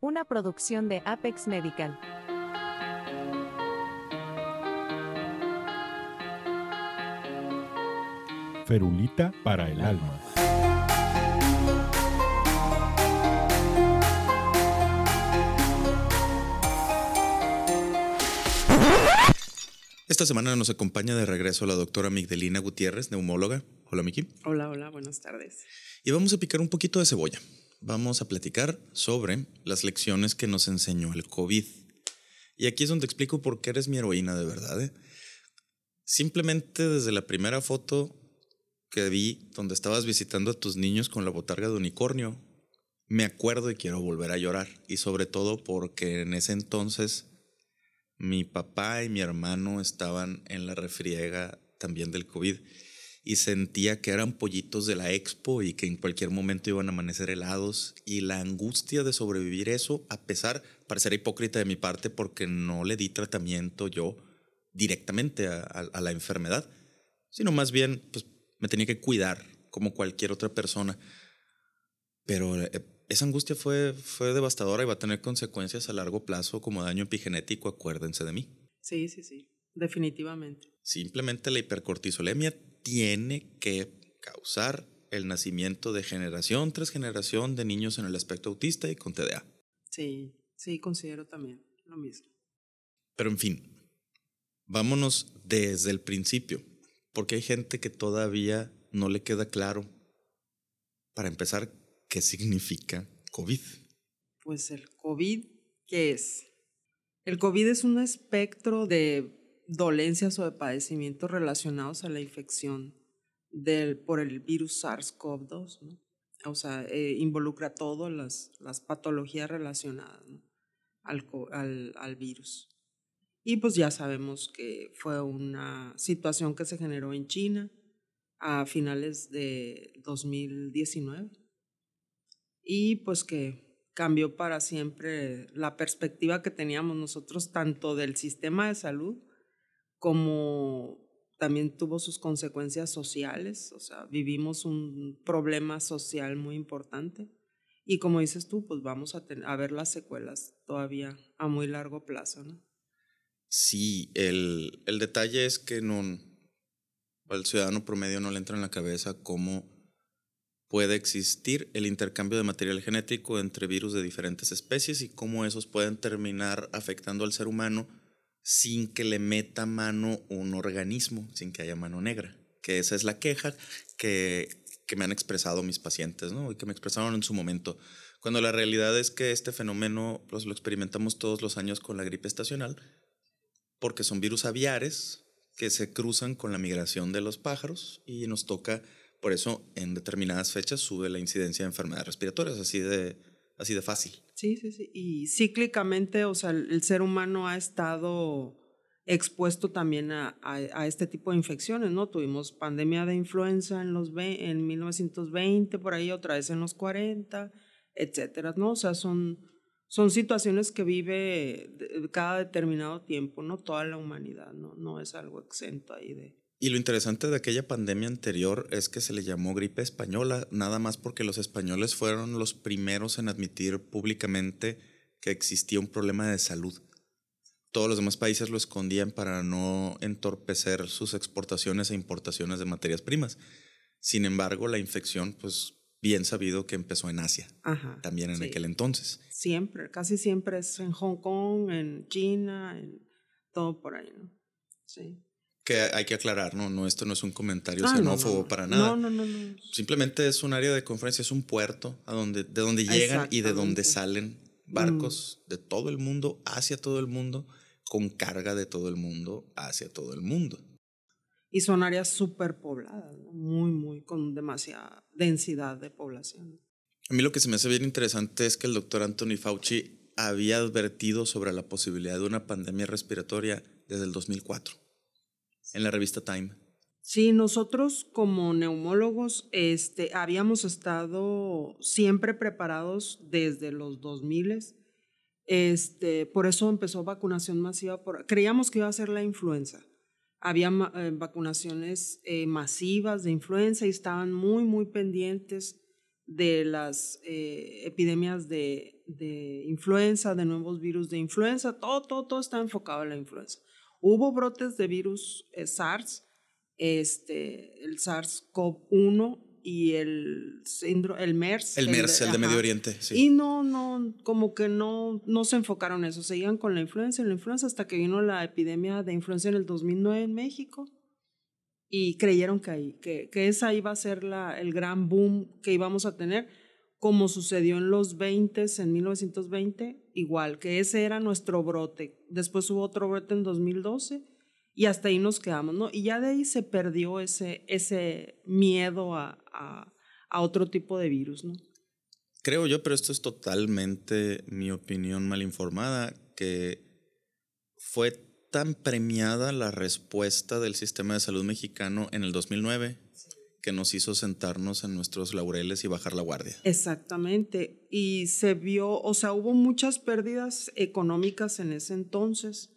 una producción de Apex Medical. Ferulita para el alma. Esta semana nos acompaña de regreso la doctora Migdelina Gutiérrez, neumóloga. Hola, Miki. Hola, hola, buenas tardes. Y vamos a picar un poquito de cebolla. Vamos a platicar sobre las lecciones que nos enseñó el COVID. Y aquí es donde explico por qué eres mi heroína de verdad. ¿eh? Simplemente desde la primera foto que vi donde estabas visitando a tus niños con la botarga de unicornio, me acuerdo y quiero volver a llorar. Y sobre todo porque en ese entonces mi papá y mi hermano estaban en la refriega también del COVID y sentía que eran pollitos de la expo y que en cualquier momento iban a amanecer helados y la angustia de sobrevivir eso, a pesar, parecer hipócrita de mi parte porque no le di tratamiento yo directamente a, a la enfermedad, sino más bien pues me tenía que cuidar como cualquier otra persona. Pero eh, esa angustia fue, fue devastadora y va a tener consecuencias a largo plazo como daño epigenético, acuérdense de mí. Sí, sí, sí, definitivamente. Simplemente la hipercortisolemia tiene que causar el nacimiento de generación tras generación de niños en el aspecto autista y con TDA. Sí, sí, considero también lo mismo. Pero en fin, vámonos desde el principio, porque hay gente que todavía no le queda claro, para empezar, qué significa COVID. Pues el COVID, ¿qué es? El COVID es un espectro de dolencias o de padecimientos relacionados a la infección del, por el virus SARS-CoV-2. ¿no? O sea, eh, involucra todas las, las, patologías relacionadas ¿no? al, al, al virus. Y pues ya sabemos que fue una situación que se generó en China a finales de 2019 y pues que cambió para siempre la perspectiva que teníamos nosotros tanto del sistema de salud como también tuvo sus consecuencias sociales, o sea, vivimos un problema social muy importante y como dices tú, pues vamos a, a ver las secuelas todavía a muy largo plazo, ¿no? Sí, el, el detalle es que no, al ciudadano promedio no le entra en la cabeza cómo puede existir el intercambio de material genético entre virus de diferentes especies y cómo esos pueden terminar afectando al ser humano sin que le meta mano un organismo, sin que haya mano negra. Que esa es la queja que, que me han expresado mis pacientes, ¿no? Y que me expresaron en su momento. Cuando la realidad es que este fenómeno pues, lo experimentamos todos los años con la gripe estacional, porque son virus aviares que se cruzan con la migración de los pájaros y nos toca por eso, en determinadas fechas sube la incidencia de enfermedades respiratorias, así de, así de fácil. Sí, sí, sí. Y cíclicamente, o sea, el ser humano ha estado expuesto también a, a, este tipo de infecciones, ¿no? Tuvimos pandemia de influenza en, los en 1920, por ahí otra vez en los 40, etcétera, ¿no? O sea, son, son situaciones que vive cada determinado tiempo, ¿no? Toda la humanidad, ¿no? No es algo exento ahí de, y lo interesante de aquella pandemia anterior es que se le llamó gripe española, nada más porque los españoles fueron los primeros en admitir públicamente que existía un problema de salud. Todos los demás países lo escondían para no entorpecer sus exportaciones e importaciones de materias primas. Sin embargo, la infección, pues bien sabido que empezó en Asia, Ajá, también en sí. aquel entonces. Siempre, casi siempre es en Hong Kong, en China, en todo por ahí, ¿no? Sí que hay que aclarar, no, no, esto no es un comentario ah, xenófobo no, no. para nada. No, no, no, no. Simplemente es un área de conferencia, es un puerto a donde, de donde llegan y de donde salen barcos mm. de todo el mundo hacia todo el mundo, con carga de todo el mundo hacia todo el mundo. Y son áreas súper pobladas, muy, muy, con demasiada densidad de población. A mí lo que se me hace bien interesante es que el doctor Anthony Fauci había advertido sobre la posibilidad de una pandemia respiratoria desde el 2004 en la revista Time. Sí, nosotros como neumólogos este, habíamos estado siempre preparados desde los 2000. Este, por eso empezó vacunación masiva. Por, creíamos que iba a ser la influenza. Había eh, vacunaciones eh, masivas de influenza y estaban muy, muy pendientes de las eh, epidemias de, de, influenza, de nuevos virus de influenza, todo, todo, todo está enfocado en la influenza. Hubo brotes de virus eh, SARS, este, el SARS-CoV-1 y el síndrome, el MERS. El, MERS, el de, Medio Oriente, sí. Y no, no, como que no, no se enfocaron en eso, seguían con la influenza la influenza hasta que vino la epidemia de influenza en el 2009 en México y creyeron que, ahí, que, que esa iba a ser la, el gran boom que íbamos a tener, como sucedió en los 20, en 1920, igual, que ese era nuestro brote. Después hubo otro brote en 2012 y hasta ahí nos quedamos, ¿no? Y ya de ahí se perdió ese, ese miedo a, a, a otro tipo de virus, ¿no? Creo yo, pero esto es totalmente mi opinión mal informada, que fue tan premiada la respuesta del sistema de salud mexicano en el 2009 que nos hizo sentarnos en nuestros laureles y bajar la guardia. Exactamente. Y se vio, o sea, hubo muchas pérdidas económicas en ese entonces,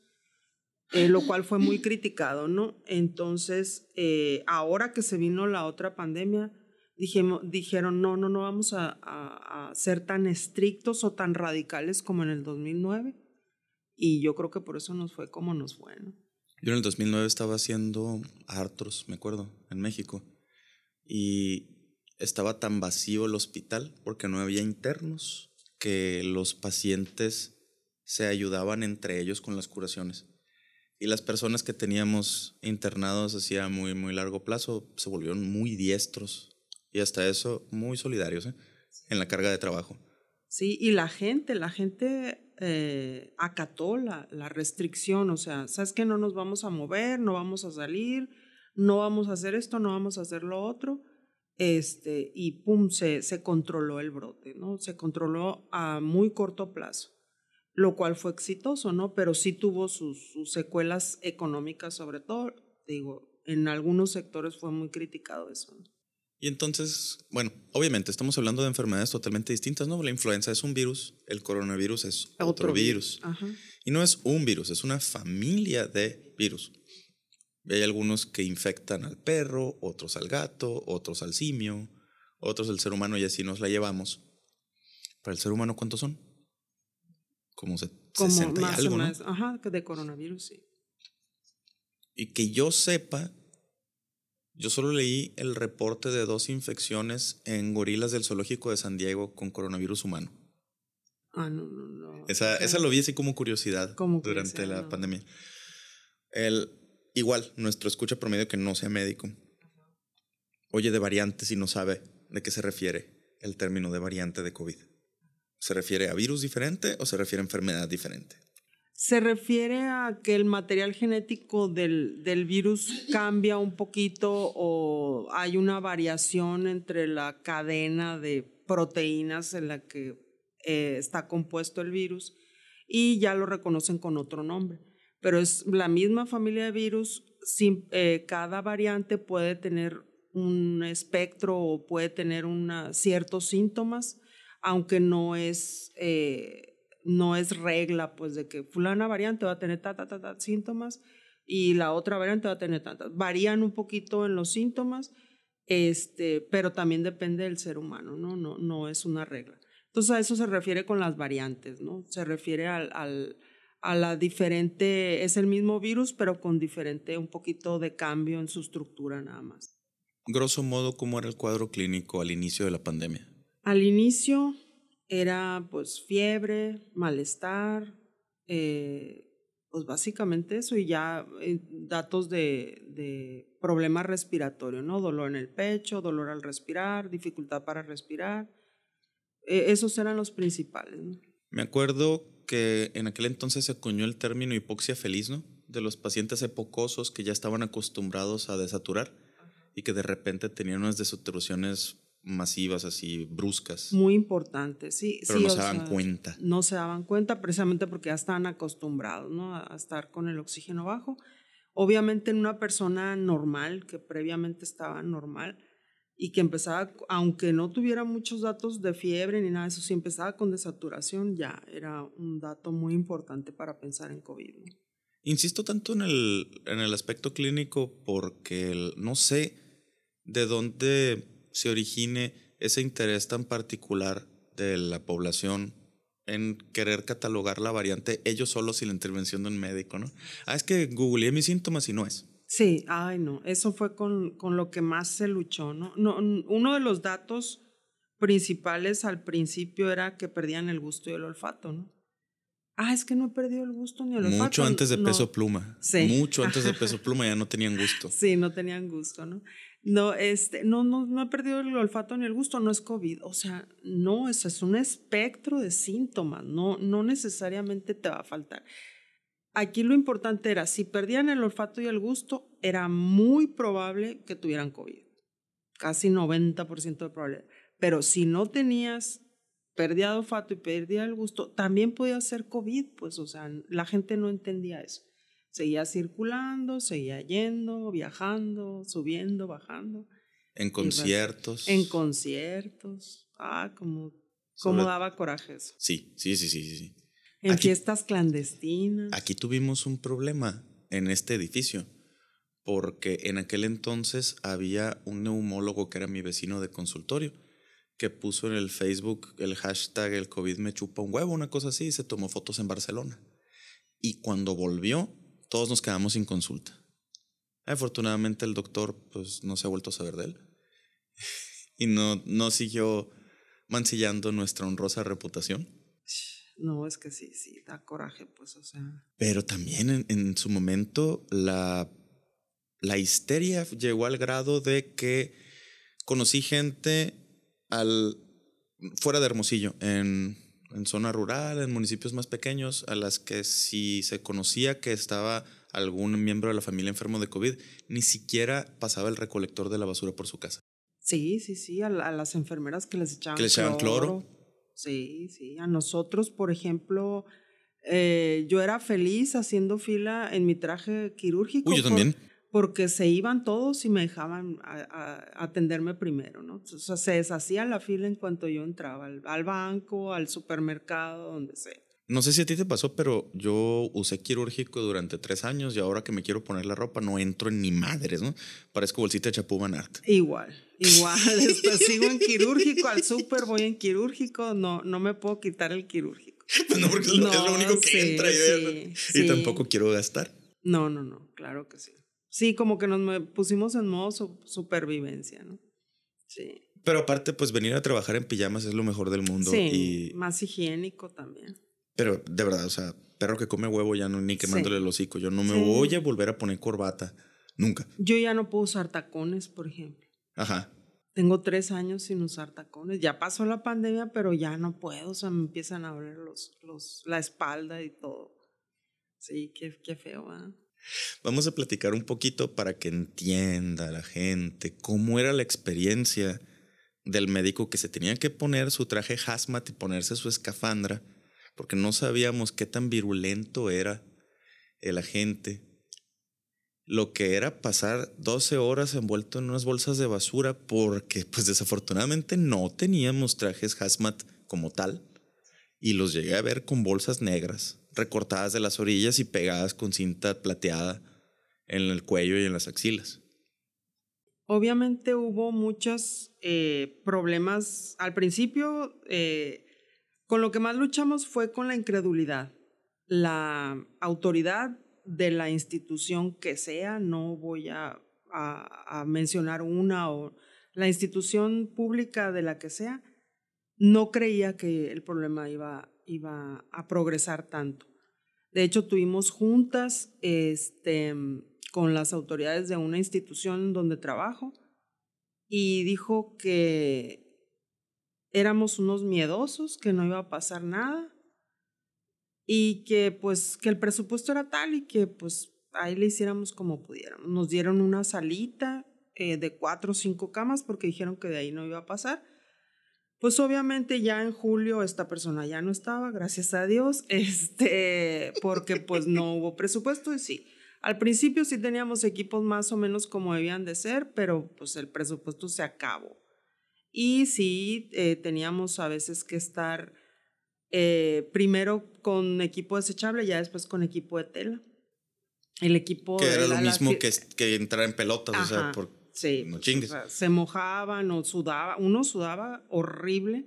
eh, lo cual fue muy criticado, ¿no? Entonces, eh, ahora que se vino la otra pandemia, dijimos, dijeron, no, no, no vamos a, a, a ser tan estrictos o tan radicales como en el 2009 y yo creo que por eso nos fue como nos fue, ¿no? Yo en el 2009 estaba haciendo Artros, me acuerdo, en México. Y estaba tan vacío el hospital porque no había internos que los pacientes se ayudaban entre ellos con las curaciones. Y las personas que teníamos internados hacía muy, muy largo plazo se volvieron muy diestros y hasta eso muy solidarios ¿eh? en la carga de trabajo. Sí, y la gente, la gente eh, acató la, la, restricción, o sea, ¿sabes que No nos vamos a mover, no vamos a salir, no vamos a hacer esto, no vamos a hacer lo otro, este, y pum, se, se controló el brote, ¿no? Se controló a muy corto plazo, lo cual fue exitoso, ¿no? Pero sí tuvo sus, sus secuelas económicas sobre todo, digo, en algunos sectores fue muy criticado eso, ¿no? Y entonces, bueno, obviamente estamos hablando de enfermedades totalmente distintas, ¿no? La influenza es un virus, el coronavirus es otro, otro virus. Ajá. Y no es un virus, es una familia de virus. Y hay algunos que infectan al perro, otros al gato, otros al simio, otros al ser humano y así nos la llevamos. Para el ser humano, ¿cuántos son? Como, se, Como 60 más y algo, o ¿no? más, ajá, de coronavirus, sí. Y que yo sepa, yo solo leí el reporte de dos infecciones en gorilas del zoológico de San Diego con coronavirus humano. Ah, no, no, no. Esa, esa lo vi así como curiosidad Como durante curiosidad, la no. pandemia. El, igual, nuestro escucha promedio que no sea médico, oye de variantes y no sabe de qué se refiere el término de variante de COVID. ¿Se refiere a virus diferente o se refiere a enfermedad diferente? Se refiere a que el material genético del, del, virus cambia un poquito o hay una variación entre la cadena de proteínas en la que eh, está compuesto el virus y ya lo reconocen con otro nombre. Pero es la misma familia de virus, sin, eh, cada variante puede tener un espectro o puede tener una, ciertos síntomas, aunque no es... Eh, no es regla, pues, de que fulana variante va a tener ta, ta, ta, ta, síntomas y la otra variante va a tener tantas. Varían un poquito en los síntomas, este, pero también depende del ser humano, ¿no? No, no es una regla. Entonces, a eso se refiere con las variantes, ¿no? Se refiere al, al, a la diferente, es el mismo virus, pero con diferente, un poquito de cambio en su estructura nada más. Grosso modo, ¿cómo era el cuadro clínico al inicio de la pandemia? Al inicio, era pues fiebre, malestar, eh, pues básicamente eso y ya eh, datos de, de problema respiratorio, ¿no? Dolor en el pecho, dolor al respirar, dificultad para respirar. Eh, esos eran los principales, ¿no? Me acuerdo que en aquel entonces se acuñó el término hipoxia feliz, ¿no? De los pacientes epocosos que ya estaban acostumbrados a desaturar y que de repente tenían unas desaturaciones masivas, así bruscas. Muy importante, sí. Pero sí, no se daban sea, cuenta. No se daban cuenta precisamente porque ya estaban acostumbrados ¿no? a, a estar con el oxígeno bajo. Obviamente en una persona normal, que previamente estaba normal y que empezaba, aunque no tuviera muchos datos de fiebre ni nada de eso, si empezaba con desaturación, ya era un dato muy importante para pensar en COVID. ¿no? Insisto tanto en el, en el aspecto clínico porque el, no sé de dónde se origine ese interés tan particular de la población en querer catalogar la variante ellos solos sin la intervención de un médico, ¿no? Ah, es que googleé mis síntomas y no es. Sí, ay no, eso fue con, con lo que más se luchó, ¿no? no uno de los datos principales al principio era que perdían el gusto y el olfato, ¿no? Ah, es que no he perdido el gusto ni el olfato. Mucho antes de peso pluma. Sí. Mucho antes de peso pluma ya no tenían gusto. Sí, no tenían gusto, ¿no? No, este, no, no, no he perdido el olfato ni el gusto, no es COVID. O sea, no, eso es un espectro de síntomas, no, no necesariamente te va a faltar. Aquí lo importante era, si perdían el olfato y el gusto, era muy probable que tuvieran COVID. Casi 90% de probabilidad. Pero si no tenías pérdida de olfato y pérdida del gusto, también podía ser COVID, pues, o sea, la gente no entendía eso. Seguía circulando, seguía yendo, viajando, subiendo, bajando. En conciertos. En conciertos. Ah, como, como daba coraje eso. Sí, sí, sí, sí, sí. En fiestas clandestinas. Aquí tuvimos un problema en este edificio, porque en aquel entonces había un neumólogo que era mi vecino de consultorio que puso en el Facebook el hashtag el COVID me chupa un huevo, una cosa así, y se tomó fotos en Barcelona. Y cuando volvió, todos nos quedamos sin consulta. Afortunadamente el doctor pues no se ha vuelto a saber de él y no, no siguió mancillando nuestra honrosa reputación. No, es que sí, sí, da coraje, pues, o sea. Pero también en, en su momento la, la histeria llegó al grado de que conocí gente al, fuera de Hermosillo, en, en zona rural, en municipios más pequeños, a las que si se conocía que estaba algún miembro de la familia enfermo de COVID, ni siquiera pasaba el recolector de la basura por su casa. Sí, sí, sí, a, las enfermeras que les echaban, ¿Que les echaban cloro. Sí, sí, a nosotros, por ejemplo, eh, yo era feliz haciendo fila en mi traje quirúrgico. Uy, yo también porque se iban todos y me dejaban atenderme primero, ¿no? O sea, se deshacía la fila en cuanto yo entraba al, banco, al supermercado, donde sea. No sé si a ti te pasó, pero yo usé quirúrgico durante tres años y ahora que me quiero poner la ropa no entro en ni madres, ¿no? Parezco bolsita de chapú art. Igual, igual. Después sigo en quirúrgico, al súper voy en quirúrgico, no, no me puedo quitar el quirúrgico. Pues no, porque es lo, único que entra y, y tampoco quiero gastar. No, no, no, claro que sí. Sí, como que nos pusimos en modo supervivencia, ¿no? Sí. Pero aparte, pues venir a trabajar en pijamas es lo mejor del mundo. Sí, y... más higiénico también. Pero de verdad, o sea, perro que come huevo ya no ni quemándole el hocico. Yo no me voy a volver a poner corbata. Nunca. Yo ya no puedo usar tacones, por ejemplo. Ajá. Tengo tres años sin usar tacones. Ya pasó la pandemia, pero ya no puedo. O sea, me empiezan a abrir los, los, la espalda y todo. Sí, qué, qué feo, ¿verdad? Vamos a platicar un poquito para que entienda la gente cómo era la experiencia del médico que se tenía que poner su traje hazmat y ponerse su escafandra, porque no sabíamos qué tan virulento era el agente. Lo que era pasar 12 horas envuelto en unas bolsas de basura porque pues desafortunadamente no teníamos trajes hazmat como tal y los llegué a ver con bolsas negras recortadas de las orillas y pegadas con cinta plateada en el cuello y en las axilas. Obviamente hubo muchos eh, problemas al principio. Eh, con lo que más luchamos fue con la incredulidad. La autoridad de la institución que sea, no voy a, mencionar una o la institución pública de la que sea, no creía que el problema iba iba a progresar tanto. De hecho, tuvimos juntas este, con las autoridades de una institución donde trabajo y dijo que éramos unos miedosos, que no iba a pasar nada y que pues que el presupuesto era tal y que pues ahí le hiciéramos como pudiéramos. Nos dieron una salita eh, de cuatro o cinco camas porque dijeron que de ahí no iba a pasar pues obviamente ya en julio esta persona ya no estaba, gracias a Dios, este, porque pues no hubo presupuesto y sí. Al principio sí teníamos equipos más o menos como debían de ser, pero pues el presupuesto se acabó. Y sí eh, teníamos a veces que estar eh, primero con equipo desechable, ya después con equipo de tela. El equipo... Que era lo mismo que, que entrar en pelotas, o sea, por Sí, no chingues. o sea, se mojaban o sudaba, uno sudaba horrible.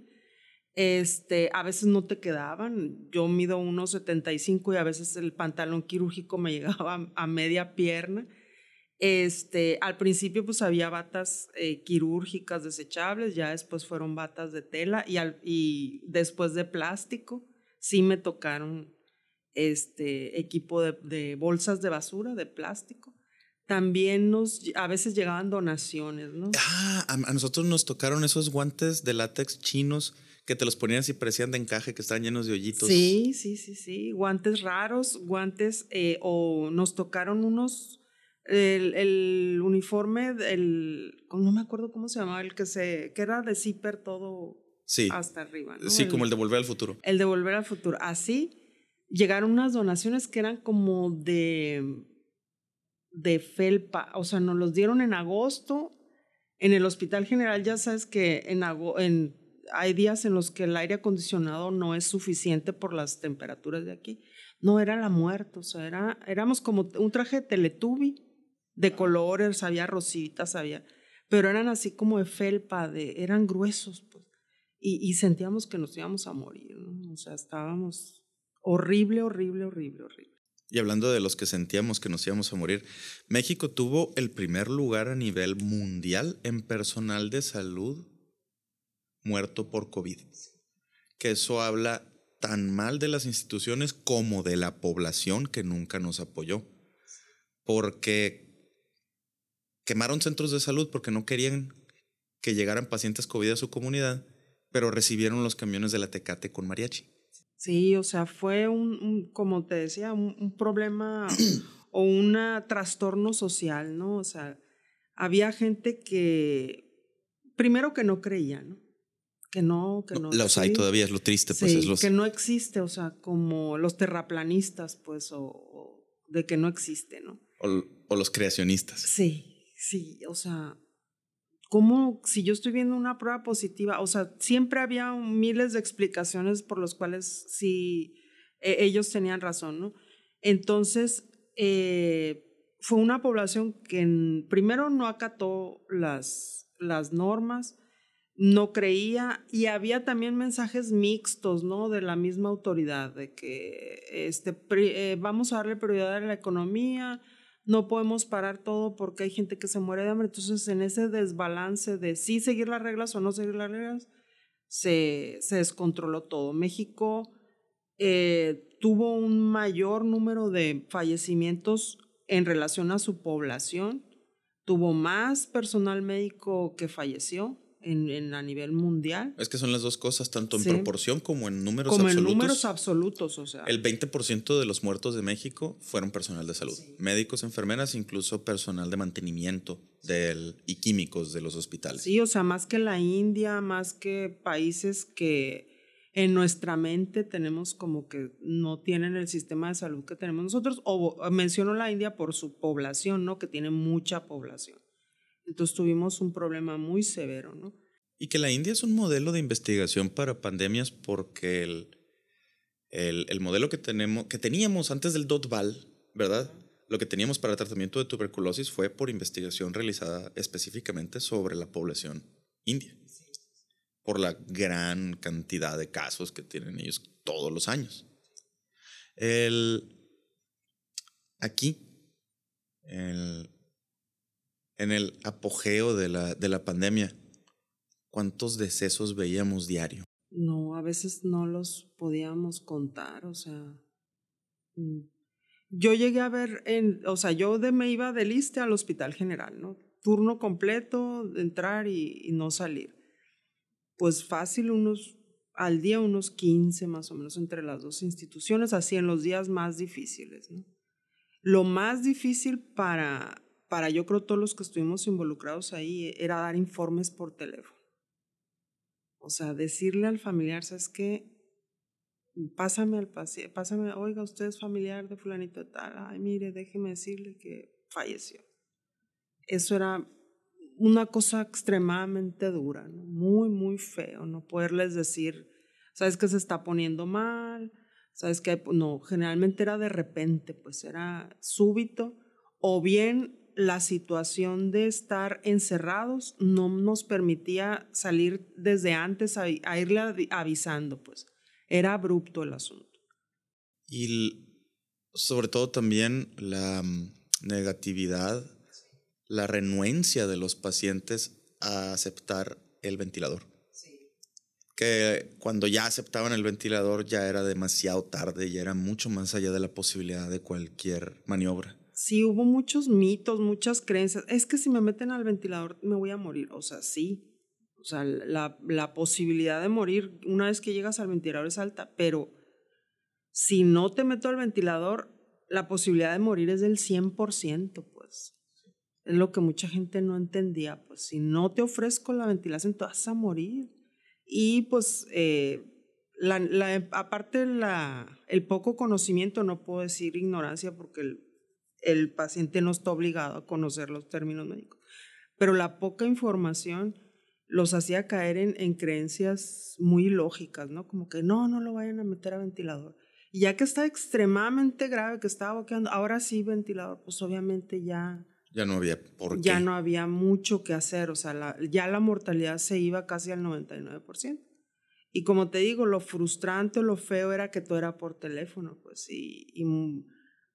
Este, a veces no te quedaban. Yo mido 1.75 y a veces el pantalón quirúrgico me llegaba a media pierna. Este, al principio pues había batas eh, quirúrgicas desechables, ya después fueron batas de tela y, al, y después de plástico. Sí me tocaron este equipo de, de bolsas de basura de plástico. También nos, a veces llegaban donaciones, ¿no? Ah, a, nosotros nos tocaron esos guantes de látex chinos que te los ponían y parecían de encaje, que estaban llenos de hoyitos. Sí, sí, sí, sí. Guantes raros, guantes, eh, o nos tocaron unos, el, el uniforme, el, no me acuerdo cómo se llamaba, el que se, que era de zipper todo Sí. hasta arriba. ¿no? Sí, como el de Volver al Futuro. El de Volver al Futuro. Así llegaron unas donaciones que eran como de, de felpa, o sea, nos los dieron en agosto. En el Hospital General ya sabes que en, en hay días en los que el aire acondicionado no es suficiente por las temperaturas de aquí. No era la muerte, o sea, era, éramos como un traje de teletubi de colores, había rositas, había, pero eran así como de felpa, de, eran gruesos, pues. Y, y sentíamos que nos íbamos a morir, ¿no? O sea, estábamos horrible, horrible, horrible, horrible. Y hablando de los que sentíamos que nos íbamos a morir, México tuvo el primer lugar a nivel mundial en personal de salud muerto por COVID. Que eso habla tan mal de las instituciones como de la población que nunca nos apoyó. Porque quemaron centros de salud porque no querían que llegaran pacientes COVID a su comunidad, pero recibieron los camiones de la Tecate con mariachi. Sí, o sea, fue un, un como te decía, un, un problema o un trastorno social, ¿no? O sea, había gente que, primero que no creía, ¿no? Que no, que no. Los hay sí. todavía, es lo triste, pues Sí, es los... que no existe, o sea, como los terraplanistas, pues, o, o de que no existe, ¿no? O, o los creacionistas. Sí, sí, o sea, ¿cómo si yo estoy viendo una prueba positiva? O sea, siempre había miles de explicaciones por las cuales sí eh, ellos tenían razón, ¿no? Entonces, eh, fue una población que en- primero no acató las, las normas, no creía y había también mensajes mixtos, ¿no? De la misma autoridad, de que este, eh, vamos a darle prioridad a la economía, no podemos parar todo porque hay gente que se muere de hambre. Entonces, en ese desbalance de sí seguir las reglas o no seguir las reglas, se, se descontroló todo. México eh, tuvo un mayor número de fallecimientos en relación a su población, tuvo más personal médico que falleció en, en- a nivel mundial, Es que son las dos cosas, tanto en Sí. proporción como en números como en absolutos. números absolutos, o sea. el 20% de los muertos de México fueron personal de salud. Médicos, enfermeras, incluso personal de mantenimiento del, y químicos de los hospitales. Sí, o sea, más que la India, más que países que en nuestra mente tenemos como que no tienen el sistema de salud que tenemos nosotros, o o menciono la India por su población, ¿no? Que tiene mucha población. Entonces tuvimos un problema muy severo, ¿no? Y que la India es un modelo de investigación para pandemias porque el, el, el modelo que, tenemos, que teníamos antes del DOTVAL, ¿verdad? Lo que teníamos para tratamiento de tuberculosis fue por investigación realizada específicamente sobre la población india. Por la gran cantidad de casos que tienen ellos todos los años. El, aquí, el- en el apogeo de la, de la pandemia, ¿cuántos decesos veíamos diario? No, a veces no los podíamos contar, o sea. mm. Yo llegué a ver, en, o sea, yo de, me iba del ISSSTE al Hospital General, ¿no? Turno completo, entrar y, y no salir. Pues fácil, unos, al día unos 15 más o menos entre las dos instituciones, así en los días más difíciles, ¿no? Lo más difícil para, para yo creo todos los que estuvimos involucrados ahí era dar informes por teléfono. O sea, decirle al familiar, ¿sabes qué? Pásame al paciente, pásame, oiga, usted es familiar de fulanito tal, ay, mire, déjeme decirle que falleció. Eso era una cosa extremadamente dura, muy, muy feo, no poderles decir, ¿sabes que se está poniendo mal? ¿Sabes que No, generalmente era de repente, pues era súbito, o bien la situación de estar encerrados no nos permitía salir desde antes a, a irle avi- avisando, pues. Era abrupto el asunto. Y sobre todo también la mm, negatividad, la renuencia de los pacientes a aceptar el ventilador. Que cuando ya aceptaban el ventilador ya era demasiado tarde, ya era mucho más allá de la posibilidad de cualquier maniobra. Sí, hubo muchos mitos, muchas creencias. Es que si me meten al ventilador me voy a morir. O sea, sí. O sea, la, la posibilidad de morir una vez que llegas al ventilador es alta, pero si no te meto al ventilador, la posibilidad de morir es del 100%, pues. Es lo que mucha gente no entendía. Pues si no te ofrezco la ventilación, te vas a morir. Y pues, eh, la, la- aparte la, el poco conocimiento, no puedo decir ignorancia porque el, el paciente no está obligado a conocer los términos médicos, pero la poca información los hacía caer en, en creencias muy lógicas, ¿no? Como que no, no lo vayan a meter a ventilador. Y ya que está extremadamente grave, que estaba boqueando, ahora sí ventilador, pues obviamente ya, Ya no había por qué. ya no había mucho que hacer, o sea, la- ya la mortalidad se iba casi al 99%. Y como te digo, lo frustrante, lo feo era que todo era por teléfono, pues, y, y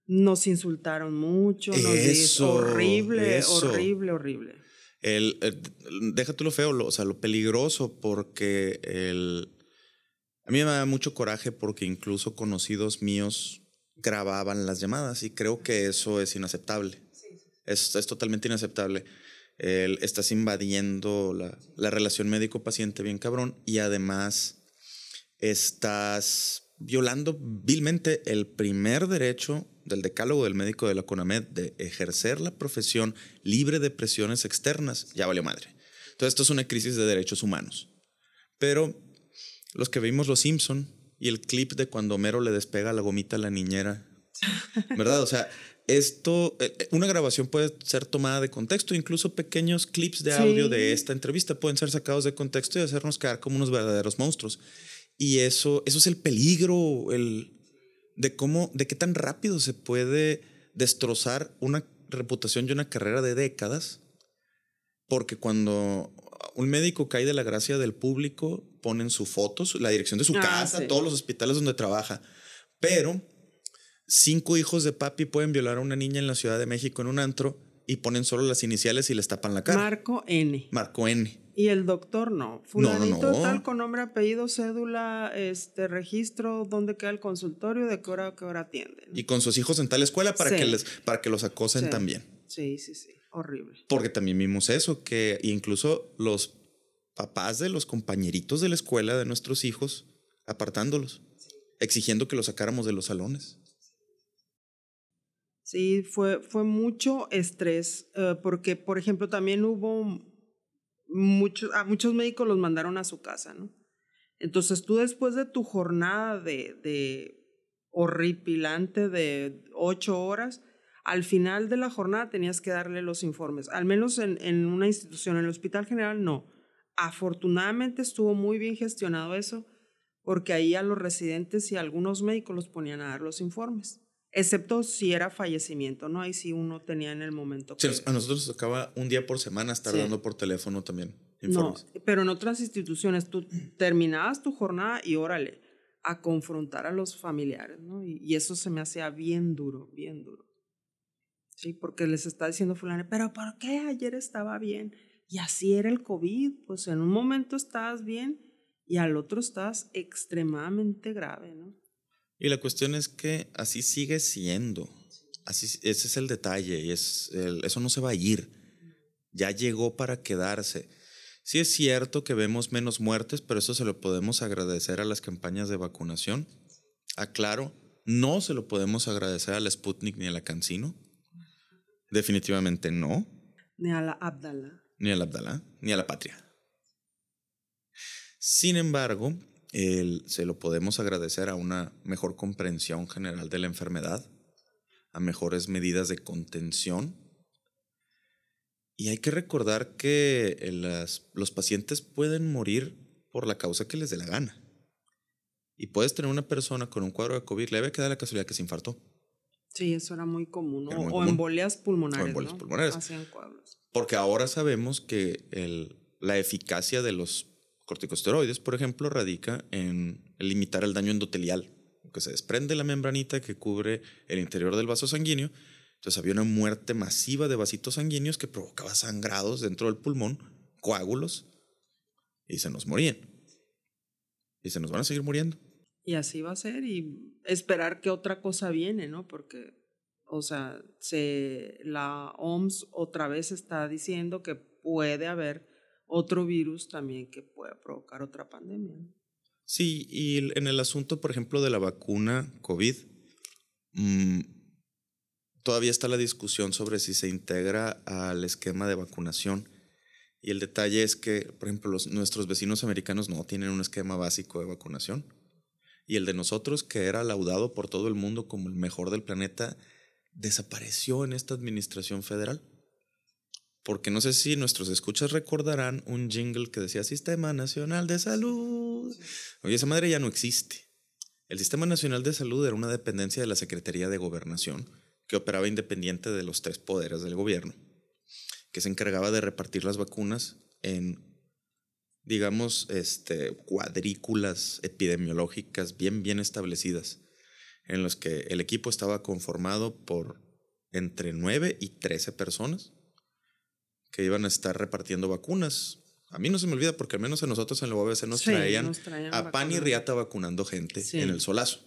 nos insultaron mucho, nos Eso, horrible, eso. horrible, horrible. El, el- déjate lo feo, lo, o sea, lo peligroso, porque el, a mí me da mucho coraje porque incluso conocidos míos grababan las llamadas y creo que eso es inaceptable. Es, es totalmente inaceptable. El- estás invadiendo la, la relación médico-paciente bien cabrón y además estás violando vilmente el primer derecho del decálogo del médico de la CONAMED de ejercer la profesión libre de presiones externas. Ya valió madre. Entonces esto es una crisis de derechos humanos. Pero los que vimos Los Simpson y el clip de cuando Homero le despega la gomita a la niñera, ¿verdad? O sea, esto, eh, eh, una grabación puede ser tomada de contexto, incluso pequeños clips de audio Sí. de esta entrevista pueden ser sacados de contexto y hacernos quedar como unos verdaderos monstruos. Y eso, eso es el peligro, el de cómo, de qué tan rápido se puede destrozar una reputación y una carrera de décadas. Porque cuando un médico cae de la gracia del público, ponen su foto, su- la dirección de su Ah, casa, sí. todos los hospitales donde trabaja. Pero cinco hijos de papi pueden violar a una niña en la Ciudad de México en un antro y ponen solo las iniciales y les tapan la cara. Marco N. Marco N. Y el doctor no. No, no, Fulanito no. tal con nombre, apellido, cédula, este registro, dónde queda el consultorio, de qué hora a qué hora atienden. Y con sus hijos en tal escuela para, Sí. que, les, para que los acosen Sí. también. Sí, sí, sí. Horrible. Porque también vimos eso, que incluso los papás de los compañeritos de la escuela de nuestros hijos apartándolos, exigiendo que los sacáramos de los salones. Sí, fue, fue mucho estrés, eh, porque, por ejemplo, también hubo muchos, a muchos médicos los mandaron a su casa, ¿no? Entonces tú después de tu jornada de, de horripilante de ocho horas, al final de la jornada tenías que darle los informes, al menos en, en una institución, en el Hospital General no. Afortunadamente estuvo muy bien gestionado eso, porque ahí a los residentes y algunos médicos los ponían a dar los informes. Excepto si era fallecimiento, ¿no? Ahí sí uno tenía en el momento. Sí, que- a nosotros nos tocaba un día por semana estar Sí. dando por teléfono también no, informes. pero en otras instituciones tú terminabas tu jornada y órale, a confrontar a los familiares, ¿no? Y, y eso se me hacía bien duro, bien duro. Sí, porque les está diciendo fulano, pero ¿por qué ayer estaba bien? Y así era el COVID, pues en un momento estabas bien y al otro estás extremadamente grave, ¿no? Y la cuestión es que así sigue siendo. Así, ese es el detalle y es el- eso no se va a ir. Ya llegó para quedarse. Sí es cierto que vemos menos muertes, pero eso se lo podemos agradecer a las campañas de vacunación. Aclaro, no se lo podemos agradecer a la Sputnik ni a la Cancino. Definitivamente no. Ni a la Abdala. Ni al Abdalá, ni a la patria. Sin embargo, el- se lo podemos agradecer a una mejor comprensión general de la enfermedad, a mejores medidas de contención. Y hay que recordar que las- los pacientes pueden morir por la causa que les dé la gana. Y puedes tener una persona con un cuadro de COVID leve que da la casualidad que se infartó. Sí, eso era muy común. O, muy o común. embolias pulmonares. O embolias ¿no? pulmonares. Porque ahora sabemos que el- la eficacia de los corticosteroides, por ejemplo, radica en limitar el daño endotelial, que se desprende la membranita que cubre el interior del vaso sanguíneo. Entonces había una muerte masiva de vasitos sanguíneos que provocaba sangrados dentro del pulmón, coágulos, y se nos morían. Y se nos van a seguir muriendo. Y así va a ser y esperar que otra cosa viene, ¿no? Porque, o sea, se, la OMS otra vez está diciendo que puede haber otro virus también que pueda provocar otra pandemia. Sí, y en el asunto, por ejemplo, de la vacuna COVID, mm, todavía está la discusión sobre si se integra al esquema de vacunación. Y el detalle es que, por ejemplo, los- nuestros vecinos americanos no tienen un esquema básico de vacunación. Y el de nosotros, que era laudado por todo el mundo como el mejor del planeta, desapareció en esta administración federal. Porque no sé si nuestros escuchas recordarán un jingle que decía Sistema Nacional de Salud. Oye, esa madre ya no existe. El Sistema Nacional de Salud era una dependencia de la Secretaría de Gobernación que operaba independiente de los tres poderes del gobierno, que se encargaba de repartir las vacunas en, digamos, este, cuadrículas epidemiológicas bien, bien establecidas, en los que el equipo estaba conformado por entre 9 y 13 personas que iban a estar repartiendo vacunas. A mí no se me olvida porque al menos a nosotros en la UABC nos Sí, traían nos traían a pan y riata vacunando gente Sí. en el solazo.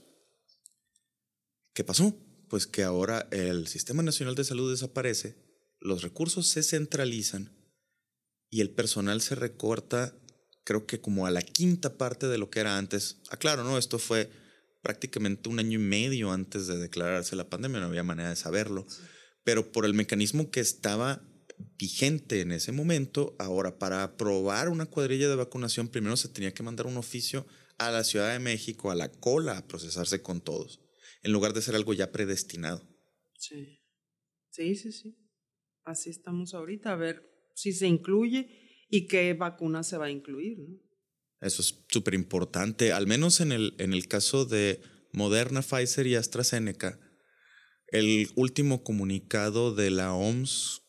¿Qué pasó? Pues que ahora el Sistema Nacional de Salud desaparece, los recursos se centralizan y el personal se recorta, creo que como a la quinta parte de lo que era antes. Ah, claro, ¿no? Esto fue prácticamente un año y medio antes de declararse la pandemia, no había manera de saberlo. Pero por el mecanismo que estaba vigente en ese momento, ahora para aprobar una cuadrilla de vacunación, primero se tenía que mandar un oficio a la Ciudad de México, a la cola, a procesarse con todos, en lugar de ser algo ya predestinado. Sí. Sí, sí, sí. Así estamos ahorita, a ver si se incluye y qué vacuna se va a incluir, ¿no? Eso es súper importante, al menos en el, en el caso de Moderna, Pfizer y AstraZeneca. El último comunicado de la OMS,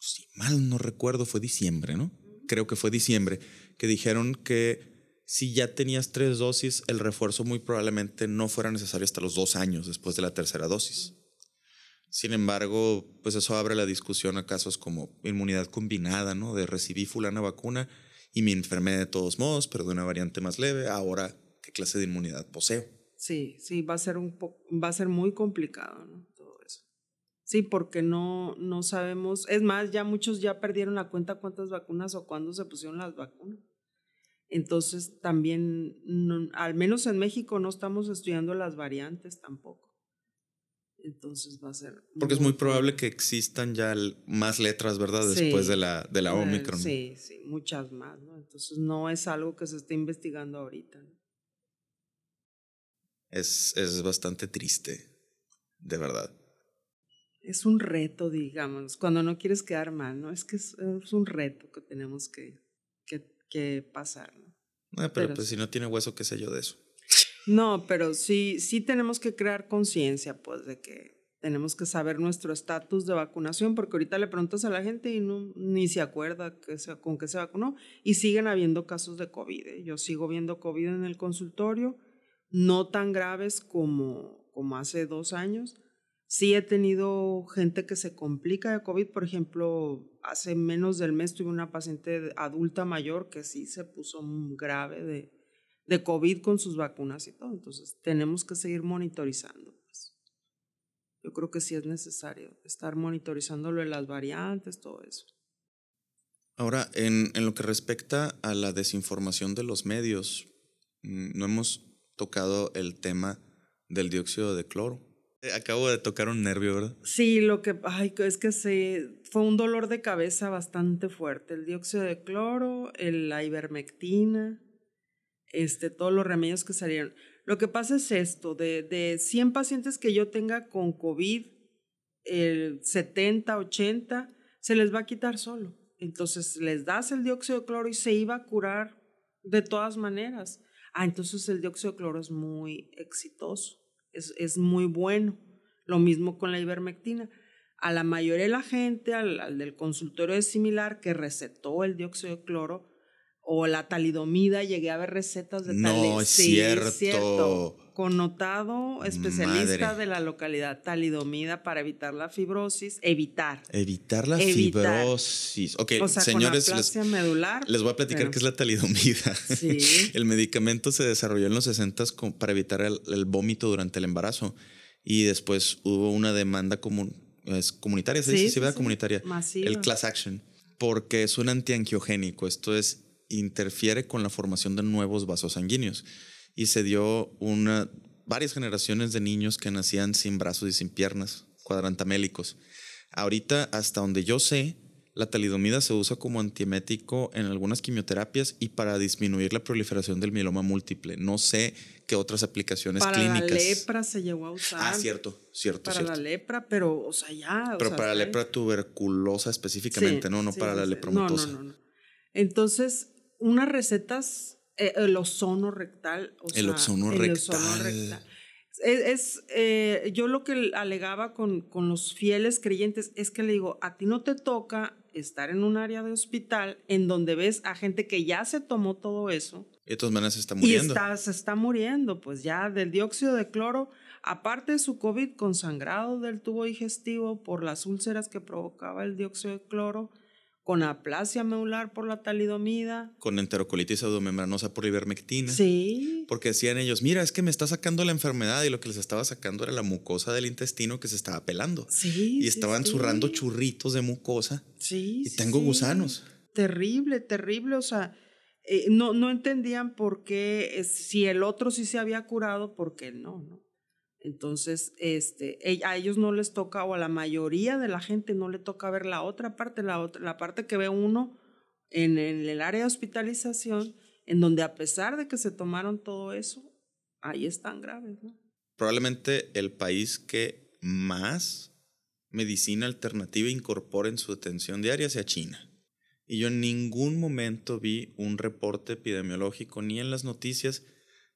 si mal no recuerdo, fue diciembre, ¿no? Creo que fue diciembre, que dijeron que si ya tenías tres dosis, el refuerzo muy probablemente no fuera necesario hasta los dos años después de la tercera dosis. Sin embargo, pues eso abre la discusión a casos como inmunidad combinada, ¿no? De recibí fulana vacuna y me enfermé de todos modos, pero de una variante más leve. Ahora, ¿qué clase de inmunidad poseo? Sí, sí, va a ser un va a ser muy complicado, ¿no? Sí, porque no, no sabemos. Es más, ya muchos ya perdieron la cuenta cuántas vacunas o cuándo se pusieron las vacunas. Entonces, también, no- al menos en México, no estamos estudiando las variantes tampoco. Entonces va a ser. Porque es muy probable que existan ya más letras, ¿verdad? Sí. Después de la, de la Eh, Omicron. Sí, sí, muchas más, ¿no? Entonces no es algo que se esté investigando ahorita. ¿no? Es, es bastante triste, de verdad. Es un reto, digamos, cuando no quieres quedar mal, ¿no? Es que es, es un reto que tenemos que, que, que pasar, ¿no? Ah, pero, Pero pues sí. si no tiene hueso, qué sé yo de eso. No, pero sí, sí tenemos que crear conciencia, pues, de que tenemos que saber nuestro estatus de vacunación, porque ahorita le preguntas a la gente y no, ni se acuerda que se, con qué se vacunó, y siguen habiendo casos de COVID. ¿eh? Yo sigo viendo COVID en el consultorio, no tan graves como, como hace dos años. Sí he tenido gente que se complica de COVID, por ejemplo, hace menos del mes tuve una paciente adulta mayor que sí se puso grave de, de COVID con sus vacunas y todo. Entonces, tenemos que seguir monitorizando. Pues. Yo creo que sí es necesario estar monitorizando lo de las variantes, todo eso. Ahora, en, en lo que respecta a la desinformación de los medios, mm, no hemos tocado el tema del dióxido de cloro. Eh, Acabo de tocar un nervio, ¿verdad? Sí, lo que ay, es que se, fue un dolor de cabeza bastante fuerte. El dióxido de cloro, el, la ivermectina, este, todos los remedios que salieron. Lo que pasa es esto, de, de 100 pacientes que yo tenga con COVID, el 70, 80, se les va a quitar solo. Entonces les das el dióxido de cloro y se iba a curar de todas maneras. Ah, entonces el dióxido de cloro es muy exitoso, es, es muy bueno. Lo mismo con la ivermectina. A la mayoría de la gente, al, del consultorio es similar que recetó el dióxido de cloro o la talidomida, llegué a ver recetas de No, es cierto. Connotado especialista de la localidad, talidomida para evitar la fibrosis, evitar. Evitar la fibrosis. Ok, señores, les, medular, les voy a platicar qué es la talidomida. Sí. el medicamento se desarrolló en los 60 para evitar el, vómito durante el embarazo y después hubo una demanda común, es comunitaria, se dice, sí, comunitaria. El class action, porque es un antiangiogénico, esto es interfiere con la formación de nuevos vasos sanguíneos y se dio una, varias generaciones de niños que nacían sin brazos y sin piernas, cuadrantamélicos. Ahorita, hasta donde yo sé, la talidomida se usa como antiemético en algunas quimioterapias y para disminuir la proliferación del mieloma múltiple. No sé qué otras aplicaciones clínicas. Para la lepra se llegó a usar. Ah, cierto, cierto. Para la lepra, pero, o sea, ya. Pero para la lepra tuberculosa específicamente, ¿no? No para la lepra No, no, no. Entonces, unas recetas, el ozono rectal. el, ozono rectal. Es, eh, yo lo que alegaba con, con los fieles creyentes es que le digo, a ti no te toca estar en un área de hospital en donde ves a gente que ya se tomó todo eso. Y de todas maneras se está muriendo. Y se está muriendo, pues ya del dióxido de cloro, aparte de su COVID consangrado del tubo digestivo por las úlceras que provocaba el dióxido de cloro, con aplasia medular por la talidomida. Con enterocolitis pseudomembranosa por ivermectina. Sí. Porque decían ellos, mira, es que me está sacando la enfermedad y lo que les estaba sacando era la mucosa del intestino que se estaba pelando. Sí. Y estaban zurrando churritos de mucosa. Sí. Y tengo gusanos. Terrible, terrible. O sea, eh, no, no entendían por qué, eh, si el otro sí se había curado, ¿por qué no? ¿no? Entonces, este, a ellos no les toca, o a la mayoría de la gente no le toca ver la otra parte, la, otra, la parte que ve uno en, el área de hospitalización, en donde a pesar de que se tomaron todo eso, ahí están graves. Probablemente el país que más medicina alternativa incorpora en su atención diaria sea China. Y yo en ningún momento vi un reporte epidemiológico ni en las noticias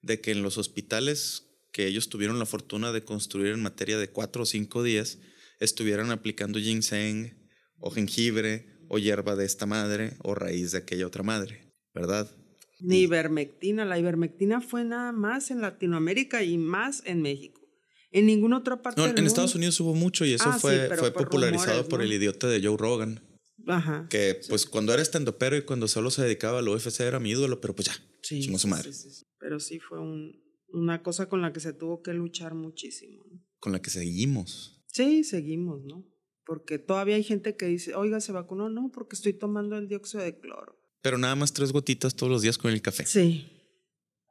de que en los hospitales que ellos tuvieron la fortuna de construir en materia de cuatro o cinco días, estuvieran aplicando ginseng o jengibre o hierba de esta madre o raíz de aquella otra madre, ¿verdad? Ni ivermectina, la ivermectina fue nada más en Latinoamérica y más en México. En ninguna otra parte no, en Estados Unidos hubo mucho y eso ah, fue, fue popularizado por el idiota de Joe Rogan. Ajá. Que pues cuando era pero y cuando solo se dedicaba al UFC era mi ídolo, pero pues ya, sí, su madre. Pero sí fue un, una cosa con la que se tuvo que luchar muchísimo. Con la que seguimos. Sí, seguimos, ¿no? Porque todavía hay gente que dice, oiga, se vacunó, no, porque estoy tomando el dióxido de cloro. Pero nada más tres gotitas todos los días con el café. Sí.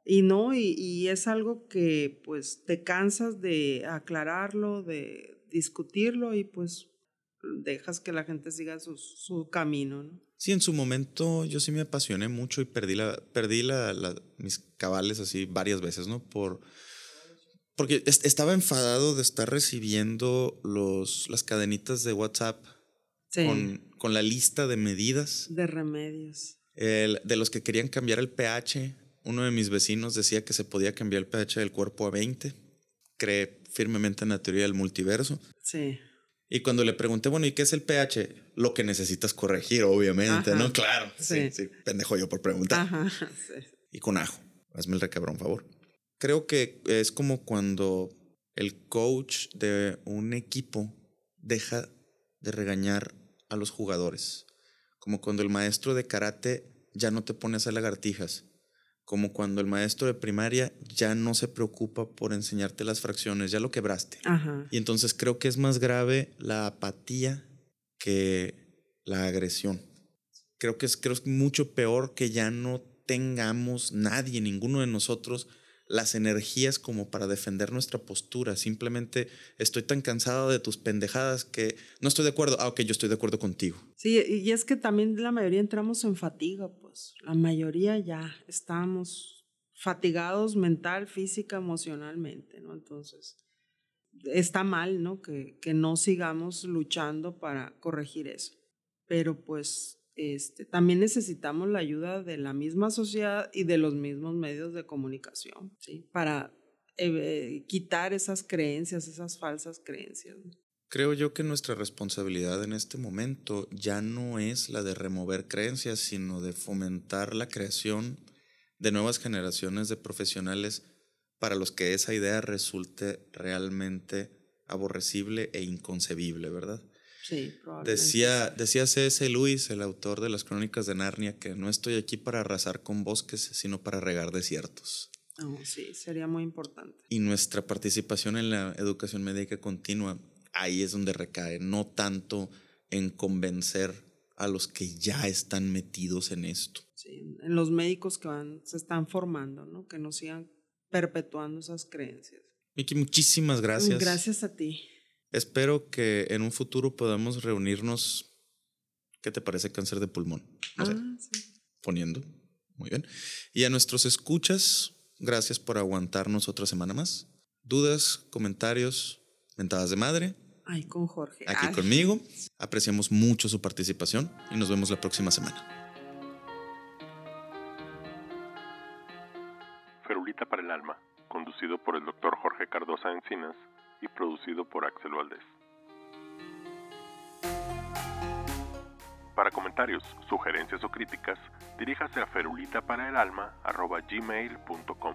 Y no, y, y es algo que pues te cansas de aclararlo, de discutirlo y pues dejas que la gente siga su, su camino, ¿no? Sí, en su momento yo sí me apasioné mucho y perdí, la, perdí la, mis cabales así varias veces, ¿no? Por, porque estaba enfadado de estar recibiendo los, las cadenitas de WhatsApp con, con, la lista de medidas. De remedios. El, de los que querían cambiar el pH. Uno de mis vecinos decía que se podía cambiar el pH del cuerpo a 20. Cree firmemente en la teoría del multiverso. Sí. Y cuando le pregunté, bueno, ¿y qué es el pH? Lo que necesitas corregir, obviamente, ¿no? Claro. Sí. sí. pendejo yo por preguntar. Ajá, sí. Y con ajo. Hazme el recabrón, favor. Creo que es como cuando el coach de un equipo deja de regañar a los jugadores. Como cuando el maestro de karate ya no te pone a hacer lagartijas como cuando el maestro de primaria ya no se preocupa por enseñarte las fracciones, ya lo quebraste. Y entonces creo que es más grave la apatía que la agresión. Creo que es, creo que es mucho peor que ya no tengamos nadie, ninguno de nosotros, las energías como para defender nuestra postura. Simplemente estoy tan cansado de tus pendejadas que no estoy de acuerdo. Ah, ok, yo estoy de acuerdo contigo. Sí, y es que también la mayoría entramos en fatiga, La mayoría ya estamos fatigados mental, física, emocionalmente, ¿no? Entonces, está mal, ¿no? Que, que no sigamos luchando para corregir eso. Pero pues este, también necesitamos la ayuda de la misma sociedad y de los mismos medios de comunicación, ¿sí? Para eh, quitar esas creencias, esas falsas creencias. Creo yo que nuestra responsabilidad en este momento ya no es la de remover creencias, sino de fomentar la creación de nuevas generaciones de profesionales para los que esa idea resulte realmente aborrecible e inconcebible, ¿verdad? Sí, probablemente. Decía, decía C.S. Lewis, el autor de las Crónicas de Narnia, que no estoy aquí para arrasar con bosques, sino para regar desiertos. Oh, sí, sería muy importante. Y nuestra participación en la educación médica continua, ahí es donde recae, no tanto en convencer a los que ya están metidos en esto. Sí, en los médicos que van, se están formando, ¿no? Que no sigan perpetuando esas creencias. Miki, muchísimas gracias. Gracias a ti. Espero que en un futuro podamos reunirnos. ¿Qué te parece cáncer de pulmón? No sé, Ah, sí. poniendo. Muy bien. Y a nuestros escuchas, gracias por aguantarnos otra semana más. Dudas, comentarios, mentadas de madre, Ay, con Jorge. aquí Ay. conmigo. Apreciamos mucho su participación y nos vemos la próxima semana. Ferulita para el Alma, conducido por el Dr. Jorge Cardosa Encinas y producido por Axel Valdés. Para comentarios, sugerencias o críticas, diríjase a ferulitaparaelalma.gmail.com.